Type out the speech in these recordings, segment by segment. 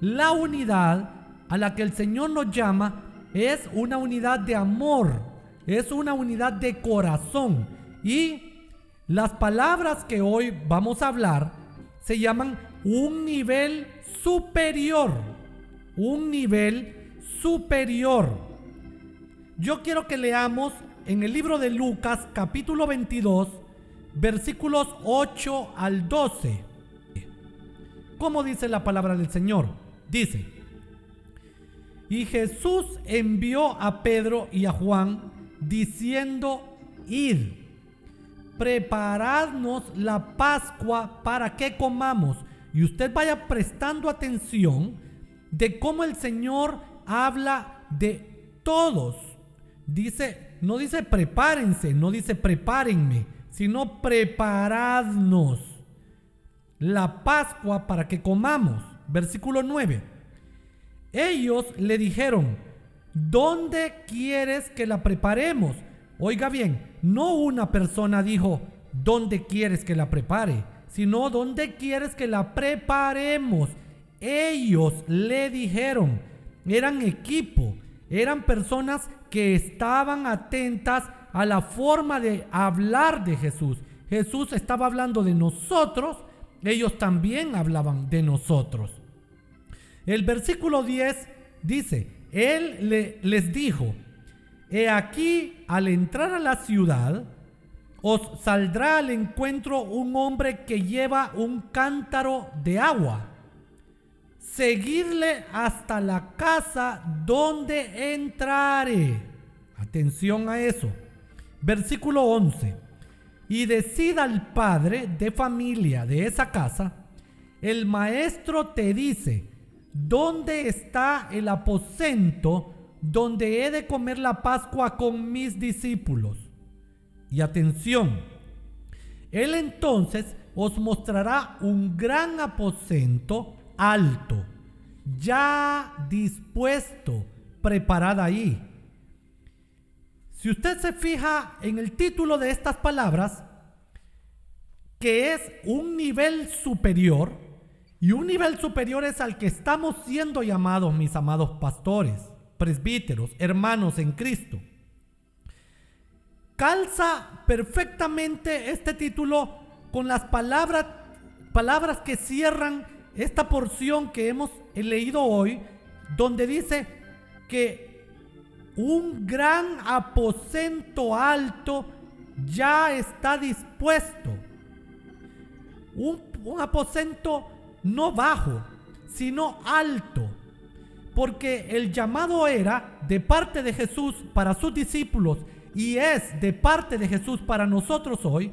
La unidad a la que el Señor nos llama es una unidad de amor, es una unidad de corazón. Y las palabras que hoy vamos a hablar se llaman un nivel superior, un nivel superior. Yo quiero que leamos en el libro de Lucas capítulo 22, versículos 8 al 12. ¿Cómo dice la palabra del Señor? Dice, y Jesús envió a Pedro y a Juan diciendo, id, preparadnos la Pascua para que comamos. Y usted vaya prestando atención de cómo el Señor habla de todos. Dice, no dice prepárense, no dice prepárenme, sino preparadnos la Pascua para que comamos. Versículo 9. Ellos le dijeron, ¿dónde quieres que la preparemos? Oiga bien, no una persona dijo, ¿dónde quieres que la prepare? Sino, ¿dónde quieres que la preparemos? Ellos le dijeron, eran equipo, eran personas que estaban atentas a la forma de hablar de Jesús. Jesús estaba hablando de nosotros, ellos también hablaban de nosotros. El versículo 10 dice, Él le, les dijo, He aquí, al entrar a la ciudad, os saldrá al encuentro un hombre que lleva un cántaro de agua. Seguirle hasta la casa donde entrare. Atención a eso. Versículo 11. Y decida al padre de familia de esa casa, el maestro te dice, ¿Dónde está el aposento donde he de comer la Pascua con mis discípulos? Y atención, Él entonces os mostrará un gran aposento alto, ya dispuesto, preparada ahí. Si usted se fija en el título de estas palabras, que es un nivel superior, y un nivel superior es al que estamos siendo llamados, mis amados pastores, presbíteros, hermanos en Cristo. Calza perfectamente este título con las palabras, palabras que cierran esta porción que hemos leído hoy, donde dice que un gran aposento alto ya está dispuesto. Un, un aposento no bajo, sino alto. Porque el llamado era de parte de Jesús para sus discípulos y es de parte de Jesús para nosotros hoy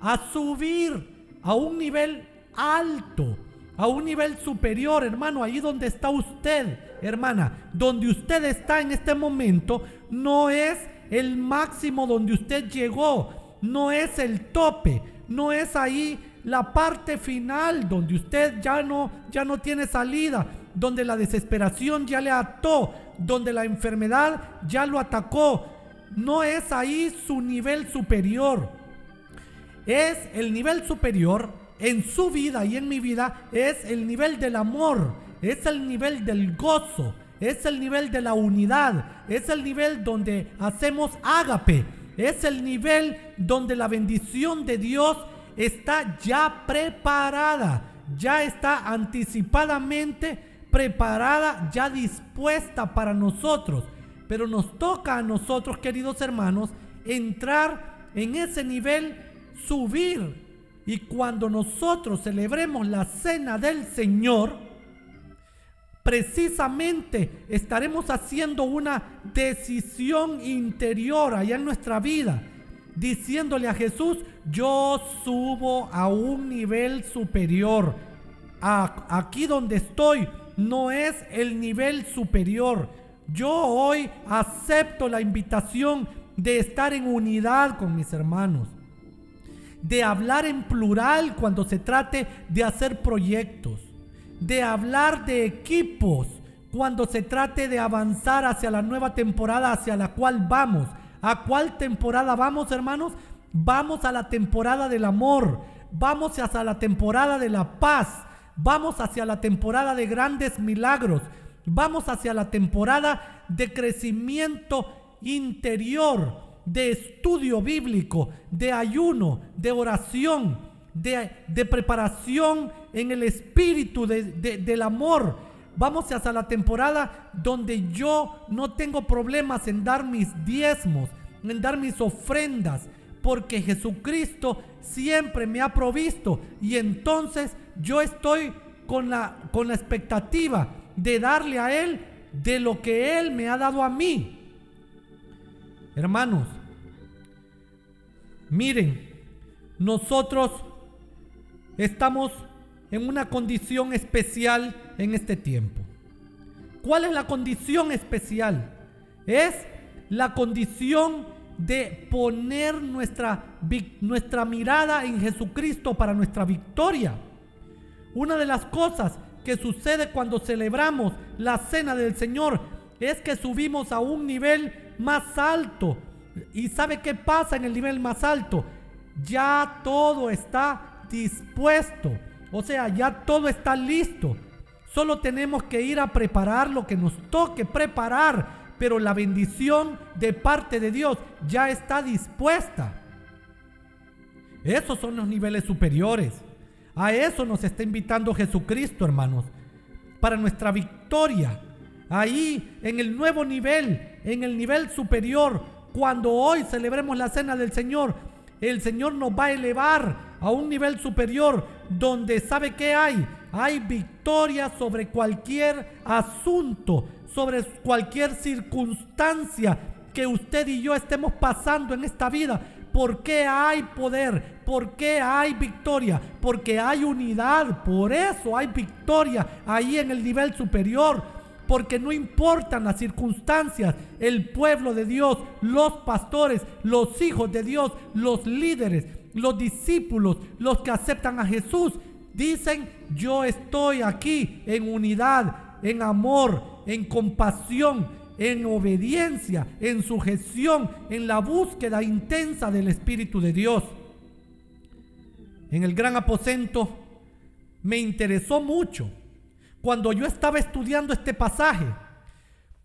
a subir a un nivel alto, a un nivel superior, hermano, ahí donde está usted, hermana, donde usted está en este momento, no es el máximo donde usted llegó, no es el tope, no es ahí la parte final donde usted ya no, ya no tiene salida, donde la desesperación ya le ató, donde la enfermedad ya lo atacó. No es ahí su nivel superior. Es el nivel superior en su vida y en mi vida, es el nivel del amor, es el nivel del gozo, es el nivel de la unidad, es el nivel donde hacemos ágape, es el nivel donde la bendición de Dios está ya preparada, ya está anticipadamente preparada, ya dispuesta para nosotros. Pero nos toca a nosotros, queridos hermanos, entrar en ese nivel, subir. Y cuando nosotros celebremos la cena del Señor, precisamente estaremos haciendo una decisión interior allá en nuestra vida diciéndole a Jesús, yo subo a un nivel superior. aquí donde estoy no es el nivel superior. Yo hoy acepto la invitación de estar en unidad con mis hermanos. De hablar en plural cuando se trate de hacer proyectos. De hablar de equipos cuando se trate de avanzar hacia la nueva temporada hacia la cual vamos ¿A cuál temporada vamos, hermanos? Vamos a la temporada del amor. Vamos hacia la temporada de la paz. Vamos hacia la temporada de grandes milagros. Vamos hacia la temporada de crecimiento interior, de estudio bíblico, de ayuno, de oración, de, preparación en el espíritu del amor. Vamos hacia la temporada donde yo no tengo problemas en dar mis diezmos, en dar mis ofrendas, porque Jesucristo siempre me ha provisto y entonces yo estoy con la, con la expectativa de darle a Él de lo que Él me ha dado a mí. Hermanos, miren, nosotros estamos en una condición especial en este tiempo. ¿Cuál es la condición especial? Es la condición de poner nuestra, nuestra mirada en Jesucristo para nuestra victoria. Una de las cosas que sucede cuando celebramos la cena del Señor es que subimos a un nivel más alto. ¿Y sabe qué pasa en el nivel más alto? Ya todo está dispuesto. O sea, ya todo está listo. Solo tenemos que ir a preparar lo que nos toque preparar. Pero la bendición de parte de Dios ya está dispuesta. Esos son los niveles superiores. A eso nos está invitando Jesucristo, hermanos. Para nuestra victoria. Ahí, en el nuevo nivel, en el nivel superior, cuando hoy celebremos la cena del Señor, el Señor nos va a elevar a un nivel superior donde sabe que hay. Hay victoria sobre cualquier asunto, sobre cualquier circunstancia que usted y yo estemos pasando en esta vida. ¿Por qué hay poder? ¿Por qué hay victoria? Porque hay unidad. Por eso hay victoria ahí en el nivel superior. Porque no importan las circunstancias, el pueblo de Dios, los pastores, los hijos de Dios, los líderes, los discípulos, los que aceptan a Jesús, dicen, yo estoy aquí en unidad, en amor, en compasión, en obediencia, en sujeción, en la búsqueda intensa del Espíritu de Dios. En el gran aposento me interesó mucho cuando yo estaba estudiando este pasaje,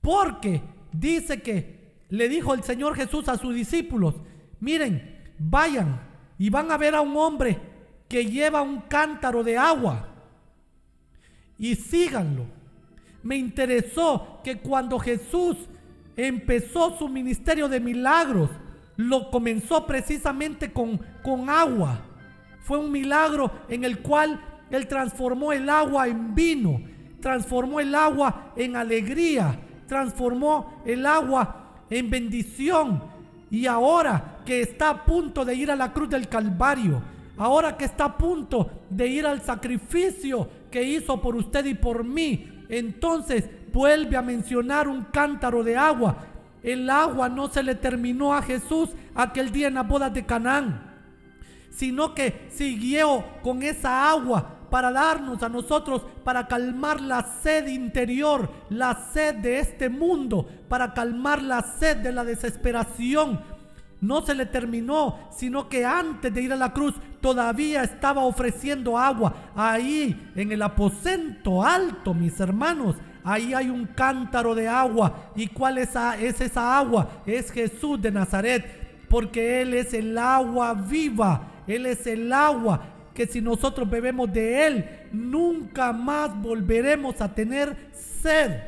porque dice que le dijo el Señor Jesús a sus discípulos, miren, vayan y van a ver a un hombre que lleva un cántaro de agua y síganlo. Me interesó que cuando Jesús empezó su ministerio de milagros, lo comenzó precisamente con, con agua. Fue un milagro en el cual Él transformó el agua en vino, transformó el agua en alegría, transformó el agua en bendición. Y ahora que está a punto de ir a la cruz del Calvario, ahora que está a punto de ir al sacrificio que hizo por usted y por mí, entonces vuelve a mencionar un cántaro de agua. El agua no se le terminó a Jesús aquel día en la boda de Canaán, sino que siguió con esa agua para darnos a nosotros, para calmar la sed interior, la sed de este mundo, para calmar la sed de la desesperación, no se le terminó, sino que antes de ir a la cruz todavía estaba ofreciendo agua. Ahí en el aposento alto, mis hermanos, ahí hay un cántaro de agua. ¿Y cuál es, es esa agua? Es Jesús de Nazaret, porque Él es el agua viva. Él es el agua que si nosotros bebemos de Él, nunca más volveremos a tener sed.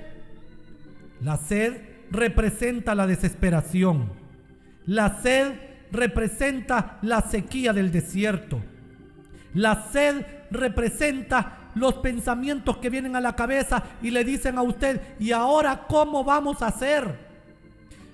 La sed representa la desesperación. La sed representa la sequía del desierto. La sed representa los pensamientos que vienen a la cabeza y le dicen a usted, ¿y ahora cómo vamos a hacer?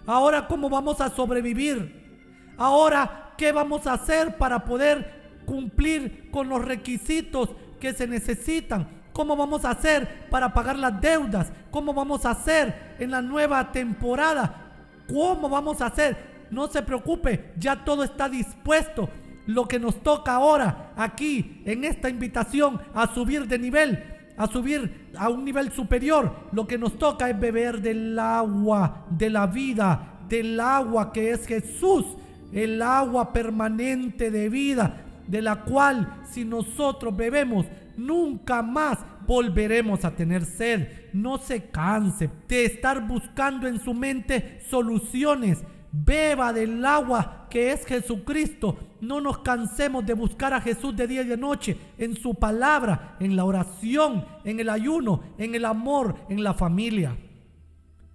¿Ahora cómo vamos a sobrevivir? ¿Ahora qué vamos a hacer para poder cumplir con los requisitos que se necesitan? ¿Cómo vamos a hacer para pagar las deudas? ¿Cómo vamos a hacer en la nueva temporada? ¿Cómo vamos a hacer? No se preocupe, ya todo está dispuesto. Lo que nos toca ahora, aquí, en esta invitación a subir de nivel, a subir a un nivel superior, lo que nos toca es beber del agua de la vida, del agua que es Jesús, el agua permanente de vida, de la cual si nosotros bebemos, nunca más volveremos a tener sed. No se canse de estar buscando en su mente soluciones. Beba del agua que es Jesucristo. No nos cansemos de buscar a Jesús de día y de noche, en su palabra, en la oración, en el ayuno, en el amor, en la familia.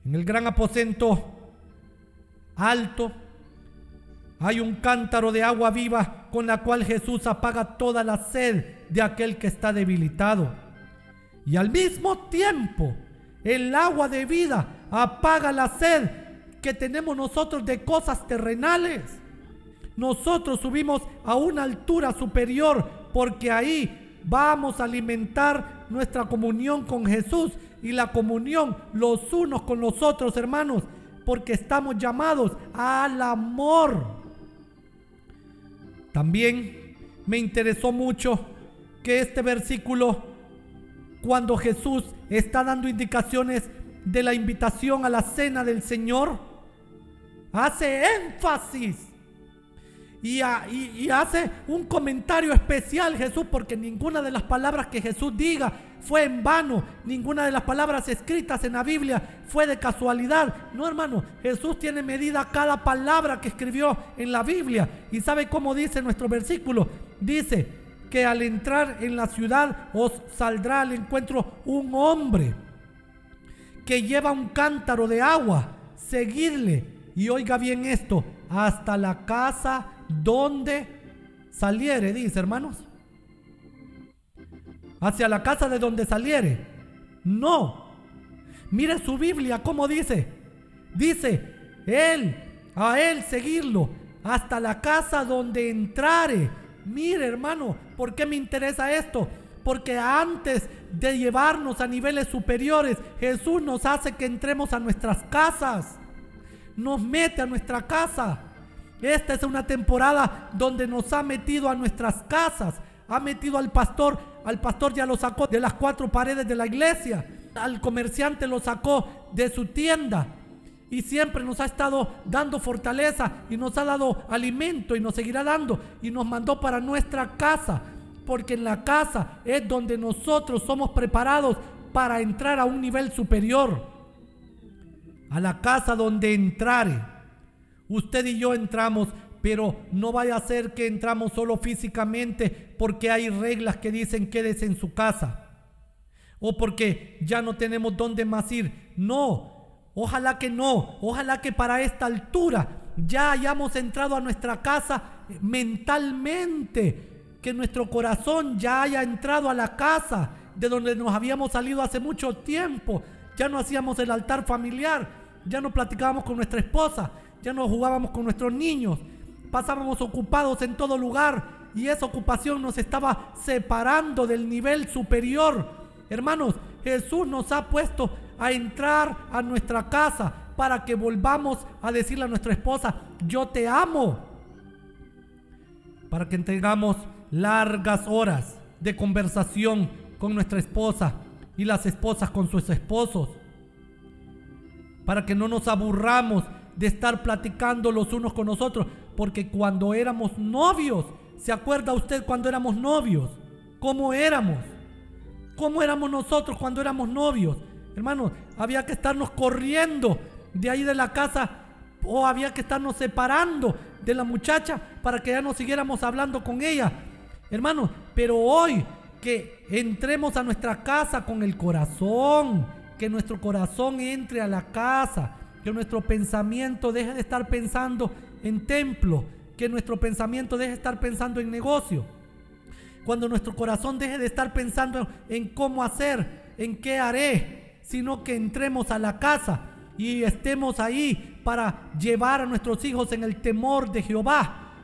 En el gran aposento alto hay un cántaro de agua viva con la cual Jesús apaga toda la sed de aquel que está debilitado. Y al mismo tiempo, el agua de vida apaga la sed que tenemos nosotros de cosas terrenales. Nosotros subimos a una altura superior porque ahí vamos a alimentar nuestra comunión con Jesús y la comunión los unos con los otros, hermanos, porque estamos llamados al amor. También me interesó mucho que este versículo, cuando Jesús está dando indicaciones de la invitación a la cena del Señor, hace énfasis y, hace un comentario especial Jesús, porque ninguna de las palabras que Jesús diga fue en vano, ninguna de las palabras escritas en la Biblia fue de casualidad. No, hermano, Jesús tiene medida cada palabra que escribió en la Biblia. ¿Y sabe cómo dice nuestro versículo? Dice que al entrar en la ciudad os saldrá al encuentro un hombre que lleva un cántaro de agua. Seguirle. Y oiga bien esto, hasta la casa donde saliere, dice hermanos. Hacia la casa de donde saliere. No. Mire su Biblia, ¿cómo dice? Dice, él, a él seguirlo, hasta la casa donde entrare. Mire hermano, ¿por qué me interesa esto? Porque antes de llevarnos a niveles superiores, Jesús nos hace que entremos a nuestras casas. Nos mete a nuestra casa. Esta es una temporada donde nos ha metido a nuestras casas. Ha metido al pastor, al pastor ya lo sacó de las cuatro paredes de la iglesia. Al comerciante lo sacó de su tienda. Y siempre nos ha estado dando fortaleza y nos ha dado alimento y nos seguirá dando. Y nos mandó para nuestra casa. Porque en la casa es donde nosotros somos preparados para entrar a un nivel superior. A la casa donde entrare Usted y yo entramos, pero no vaya a ser que entramos solo físicamente porque hay reglas que dicen quédese en su casa. O porque ya no tenemos dónde más ir. No, ojalá que no. Ojalá que para esta altura ya hayamos entrado a nuestra casa mentalmente. Que nuestro corazón ya haya entrado a la casa de donde nos habíamos salido hace mucho tiempo. Ya no hacíamos el altar familiar. Ya no platicábamos con nuestra esposa ya no jugábamos con nuestros niños, pasábamos ocupados en todo lugar y esa ocupación nos estaba separando del nivel superior. Hermanos, Jesús nos ha puesto a entrar a nuestra casa para que volvamos a decirle a nuestra esposa, yo te amo. Para que tengamos largas horas de conversación con nuestra esposa y las esposas con sus esposos. Para que no nos aburramos de estar platicando los unos con los otros. Porque cuando éramos novios, ¿se acuerda usted cuando éramos novios? ¿Cómo éramos? ¿Cómo éramos nosotros cuando éramos novios? Hermanos, había que estarnos corriendo de ahí de la casa o había que estarnos separando de la muchacha para que ya no siguiéramos hablando con ella. Hermanos, pero hoy que entremos a nuestra casa con el corazón, que nuestro corazón entre a la casa, que nuestro pensamiento deje de estar pensando en templo, que nuestro pensamiento deje de estar pensando en negocio. Cuando nuestro corazón deje de estar pensando en cómo hacer, en qué haré, sino que entremos a la casa y estemos ahí para llevar a nuestros hijos en el temor de Jehová,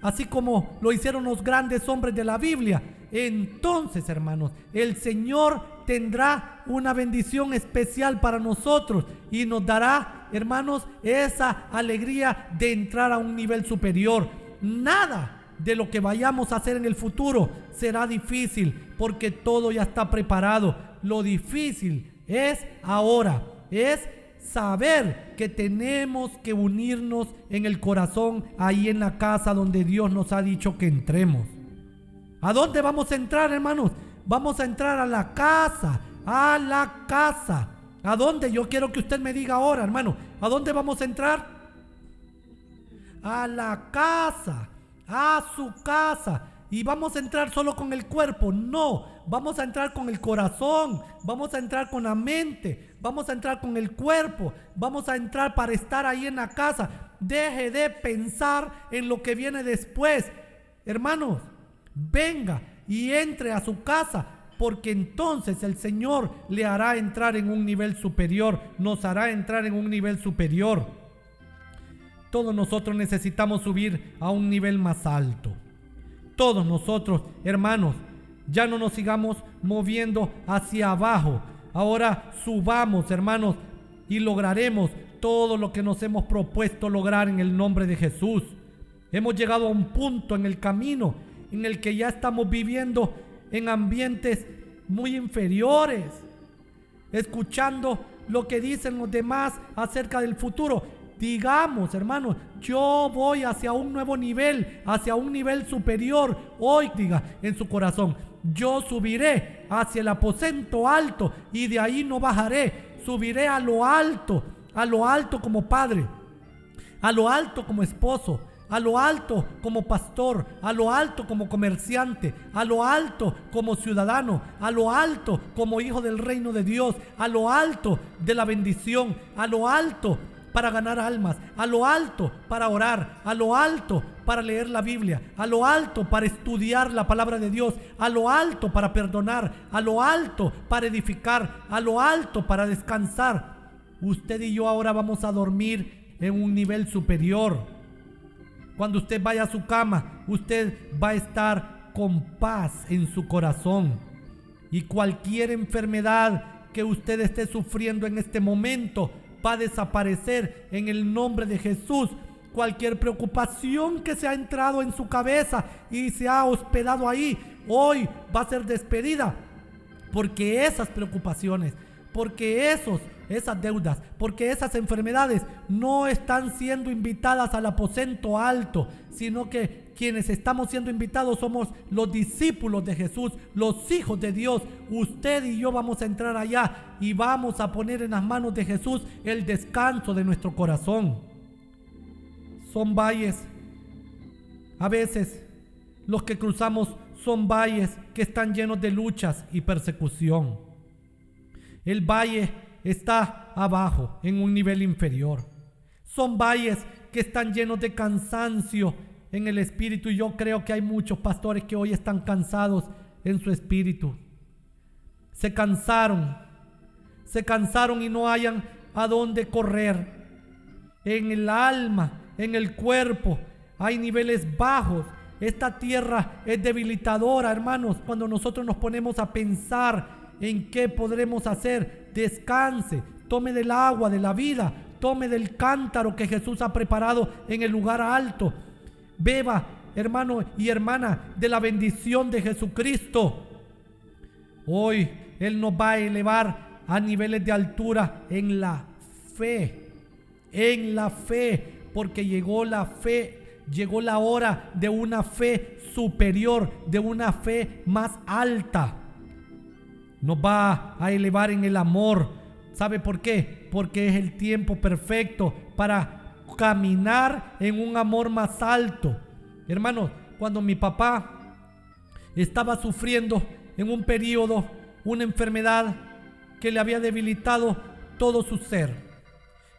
así como lo hicieron los grandes hombres de la Biblia. Entonces, hermanos, el Señor tendrá una bendición especial para nosotros y nos dará, hermanos, esa alegría de entrar a un nivel superior. Nada de lo que vayamos a hacer en el futuro será difícil porque todo ya está preparado. Lo difícil es ahora, es saber que tenemos que unirnos en el corazón ahí en la casa donde Dios nos ha dicho que entremos. ¿A dónde vamos a entrar, hermanos? Vamos a entrar a la casa, a la casa. ¿A dónde? Yo quiero que usted me diga ahora, hermano. ¿A dónde vamos a entrar? A la casa, a su casa. Y vamos a entrar solo con el cuerpo. No, vamos a entrar con el corazón. Vamos a entrar con la mente. Vamos a entrar con el cuerpo. Vamos a entrar para estar ahí en la casa. Deje de pensar en lo que viene después. Hermanos, venga y entre a su casa. Porque entonces el Señor le hará entrar en un nivel superior. Nos hará entrar en un nivel superior. Todos nosotros necesitamos subir a un nivel más alto todos nosotros, hermanos, ya no nos sigamos moviendo hacia abajo. Ahora subamos, hermanos, y lograremos todo lo que nos hemos propuesto lograr en el nombre de Jesús. Hemos llegado a un punto en el camino en el que ya estamos viviendo en ambientes muy inferiores, escuchando lo que dicen los demás acerca del futuro. Digamos, hermanos, yo voy hacia un nuevo nivel, hacia un nivel superior. Hoy diga en su corazón, yo subiré hacia el aposento alto y de ahí no bajaré. Subiré a lo alto, a lo alto como padre, a lo alto como esposo, a lo alto como pastor, a lo alto como comerciante, a lo alto como ciudadano, a lo alto como hijo del reino de Dios, a lo alto de la bendición, a lo alto para ganar almas, a lo alto para orar, a lo alto para leer la Biblia, a lo alto para estudiar la palabra de Dios, a lo alto para perdonar, a lo alto para edificar, a lo alto para descansar. Usted y yo ahora vamos a dormir en un nivel superior. Cuando usted vaya a su cama, usted va a estar con paz en su corazón. Y cualquier enfermedad que usted esté sufriendo en este momento, va a desaparecer en el nombre de Jesús. Cualquier preocupación que se ha entrado en su cabeza y se ha hospedado ahí, hoy va a ser despedida. Porque esas preocupaciones, porque esos, esas deudas, porque esas enfermedades no están siendo invitadas al aposento alto, sino que quienes estamos siendo invitados somos los discípulos de Jesús, los hijos de Dios. Usted y yo vamos a entrar allá y vamos a poner en las manos de Jesús el descanso de nuestro corazón. Son valles. A veces los que cruzamos son valles que están llenos de luchas y persecución. El valle está abajo, en un nivel inferior. Son valles que están llenos de cansancio en el espíritu. Y yo creo que hay muchos pastores que hoy están cansados en su espíritu. Se cansaron. Se cansaron y no hayan a dónde correr. En el alma, en el cuerpo, hay niveles bajos. Esta tierra es debilitadora, hermanos, cuando nosotros nos ponemos a pensar en qué podremos hacer. Descanse, tome del agua de la vida, tome del cántaro que Jesús ha preparado en el lugar alto. Beba, hermano y hermana, de la bendición de Jesucristo. Hoy Él nos va a elevar a niveles de altura en la fe. En la fe. Porque llegó la fe, llegó la hora de una fe superior, de una fe más alta. Nos va a elevar en el amor. ¿Sabe por qué? Porque es el tiempo perfecto para caminar en un amor más alto. Hermanos, cuando mi papá estaba sufriendo en un periodo una enfermedad que le había debilitado todo su ser,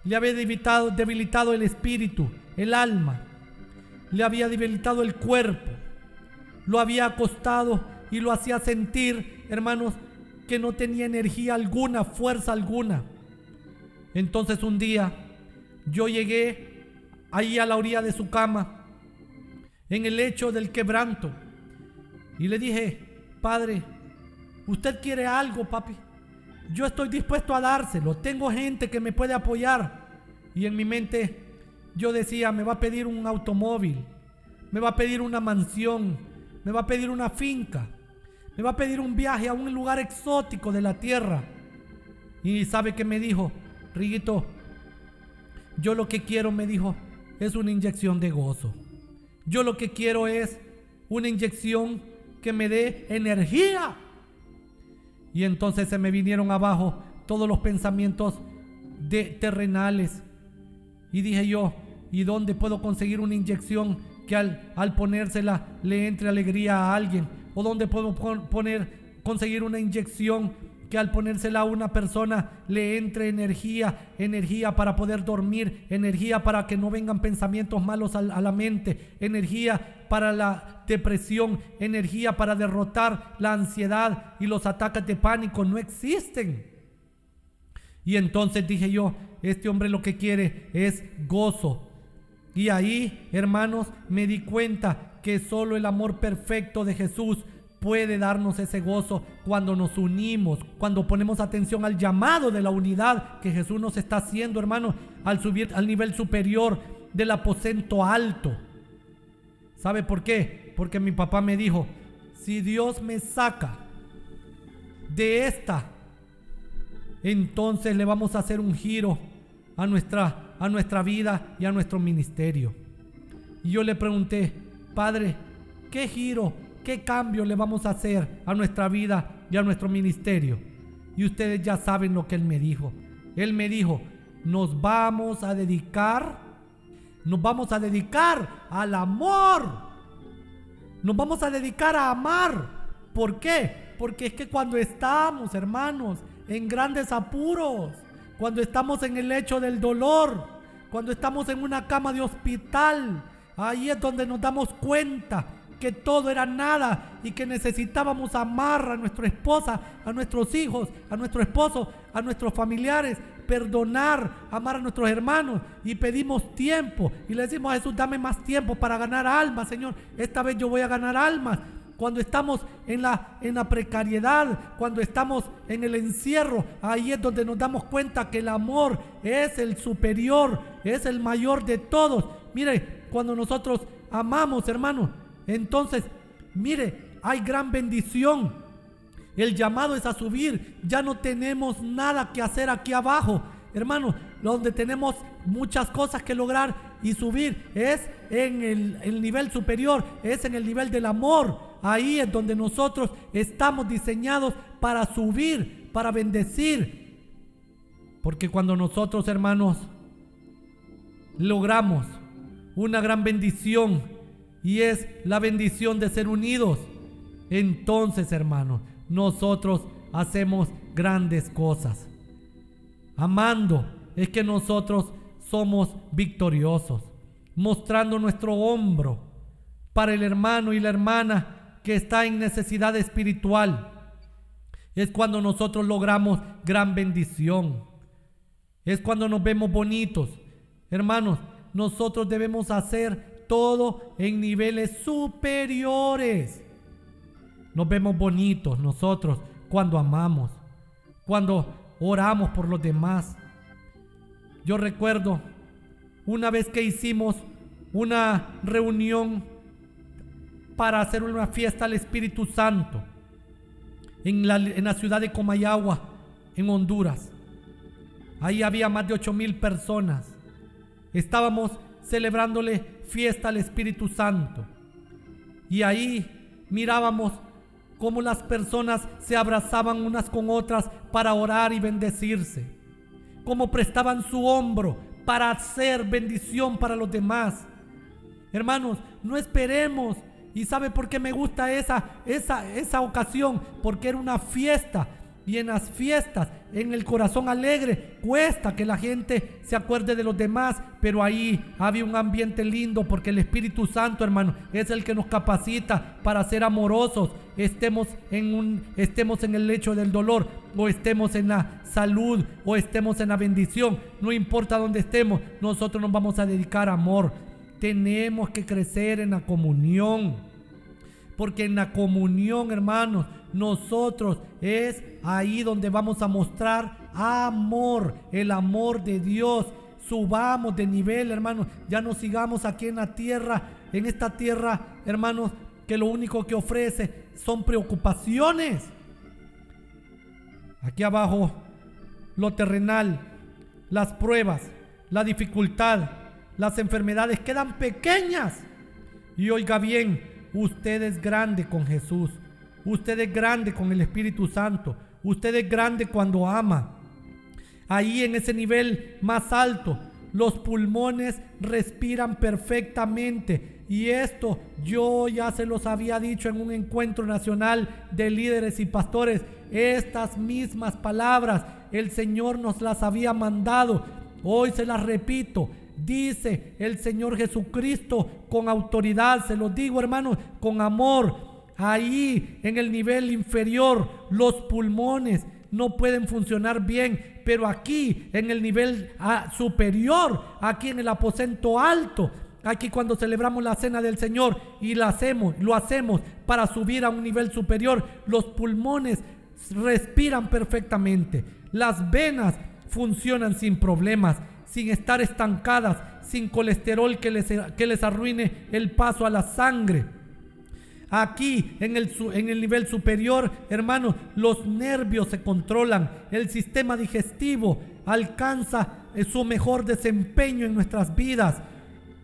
le había debilitado, debilitado el espíritu, el alma, le había debilitado el cuerpo, lo había acostado y lo hacía sentir, hermanos, que no tenía energía alguna, fuerza alguna. Entonces un día yo llegué ahí a la orilla de su cama, en el lecho del quebranto. Y le dije, Padre, usted quiere algo, papi. Yo estoy dispuesto a dárselo. Tengo gente que me puede apoyar. Y en mi mente yo decía, me va a pedir un automóvil, me va a pedir una mansión, me va a pedir una finca, me va a pedir un viaje a un lugar exótico de la tierra. Y sabe que me dijo, Riguito, yo lo que quiero, me dijo, es una inyección de gozo. Yo lo que quiero es una inyección que me dé energía Y entonces se me vinieron abajo todos los pensamientos de terrenales. Y dije yo, ¿y dónde puedo conseguir una inyección que al, al ponérsela le entre alegría a alguien? ¿O dónde puedo poner, conseguir una inyección que al ponérsela a una persona le entre energía, energía para poder dormir, energía para que no vengan pensamientos malos a, la mente, energía para la depresión, energía para derrotar la ansiedad y los ataques de pánico. No existen. Y entonces dije yo, este hombre lo que quiere es gozo. Y ahí, hermanos, me di cuenta que solo el amor perfecto de Jesús puede darnos ese gozo cuando nos unimos, cuando ponemos atención al llamado de la unidad que Jesús nos está haciendo, hermano, al subir al nivel superior del aposento alto. ¿Sabe por qué? Porque mi papá me dijo, si Dios me saca de esta, entonces le vamos a hacer un giro a nuestra, a nuestra vida y a nuestro ministerio. Y yo le pregunté, Padre, ¿qué giro ¿Qué cambio le vamos a hacer a nuestra vida y a nuestro ministerio? Y ustedes ya saben lo que Él me dijo. Él me dijo, nos vamos a dedicar, nos vamos a dedicar al amor. Nos vamos a dedicar a amar. ¿Por qué? Porque es que cuando estamos, hermanos, en grandes apuros, cuando estamos en el lecho del dolor, cuando estamos en una cama de hospital, ahí es donde nos damos cuenta que todo era nada y que necesitábamos amar a nuestra esposa, a nuestros hijos, a nuestro esposo, a nuestros familiares, perdonar, amar a nuestros hermanos y pedimos tiempo y le decimos a Jesús, dame más tiempo para ganar almas, Señor. Esta vez yo voy a ganar almas. Cuando estamos en la, en la precariedad, cuando estamos en el encierro, ahí es donde nos damos cuenta que el amor es el superior, es el mayor de todos. Mire, cuando nosotros amamos, hermanos, entonces, mire, hay gran bendición. El llamado es a subir. Ya no tenemos nada que hacer aquí abajo. Hermano, donde tenemos muchas cosas que lograr y subir es en el, el, nivel superior, es en el nivel del amor. Ahí es donde nosotros estamos diseñados para subir, para bendecir. Porque cuando nosotros, hermanos, logramos una gran bendición, y es la bendición de ser unidos. Entonces, hermanos, nosotros hacemos grandes cosas. Amando es que nosotros somos victoriosos, mostrando nuestro hombro para el hermano y la hermana que está en necesidad espiritual. Es cuando nosotros logramos gran bendición. Es cuando nos vemos bonitos. Hermanos, nosotros debemos hacer todo en niveles superiores. Nos vemos bonitos nosotros cuando amamos, cuando oramos por los demás. Yo recuerdo una vez que hicimos una reunión para hacer una fiesta al Espíritu Santo en la, ciudad de Comayagua, en Honduras. Ahí había más de 8 mil personas. Estábamos celebrándole fiesta al Espíritu Santo. Y ahí mirábamos cómo las personas se abrazaban unas con otras para orar y bendecirse. Cómo prestaban su hombro para hacer bendición para los demás. Hermanos, no esperemos. ¿Y sabe por qué me gusta esa, esa, esa ocasión? Porque era una fiesta y en las fiestas, en el corazón alegre, cuesta que la gente se acuerde de los demás, pero ahí había un ambiente lindo porque el Espíritu Santo, hermano, es el que nos capacita para ser amorosos, estemos en un estemos en el lecho del dolor o estemos en la salud o estemos en la bendición, no importa dónde estemos, nosotros nos vamos a dedicar a amor. Tenemos que crecer en la comunión. Porque en la comunión, hermanos, nosotros es ahí donde vamos a mostrar amor, el amor de Dios. Subamos de nivel, hermanos. Ya no sigamos aquí en la tierra, en esta tierra, hermanos, que lo único que ofrece son preocupaciones. Aquí abajo, lo terrenal, las pruebas, la dificultad, las enfermedades quedan pequeñas. Y oiga bien, usted es grande con Jesús. Usted es grande con el Espíritu Santo. Usted es grande cuando ama. Ahí en ese nivel más alto, los pulmones respiran perfectamente. Y esto yo ya se los había dicho en un encuentro nacional de líderes y pastores. Estas mismas palabras el Señor nos las había mandado. Hoy se las repito. Dice el Señor Jesucristo con autoridad, se lo digo hermanos, con amor. Ahí en el nivel inferior, los pulmones no pueden funcionar bien, pero aquí en el nivel ah, superior, aquí en el aposento alto, aquí cuando celebramos la cena del Señor y lo hacemos, lo hacemos para subir a un nivel superior, los pulmones respiran perfectamente, las venas funcionan sin problemas, sin estar estancadas, sin colesterol que les, que les arruine el paso a la sangre. Aquí en el, en el nivel superior, hermanos, los nervios se controlan, el sistema digestivo alcanza eh, su mejor desempeño en nuestras vidas.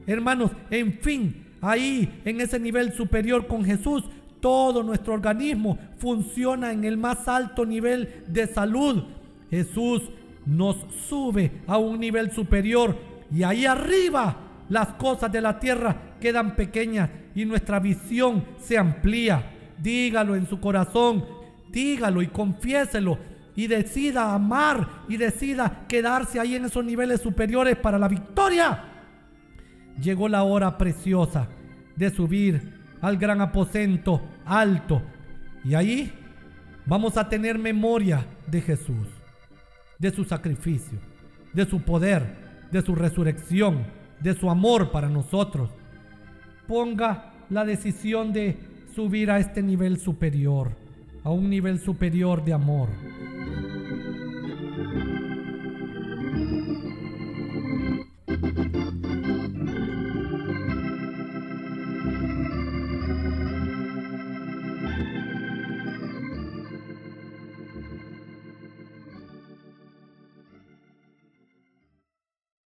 Hermanos, en fin, ahí en ese nivel superior con Jesús, todo nuestro organismo funciona en el más alto nivel de salud. Jesús nos sube a un nivel superior y ahí arriba las cosas de la tierra quedan pequeñas y nuestra visión se amplía. Dígalo en su corazón, dígalo y confiéselo y decida amar y decida quedarse ahí en esos niveles superiores para la victoria. Llegó la hora preciosa de subir al gran aposento alto y ahí vamos a tener memoria de Jesús, de su sacrificio, de su poder, de su resurrección, de su amor para nosotros. Ponga la decisión de subir a este nivel superior, a un nivel superior de amor.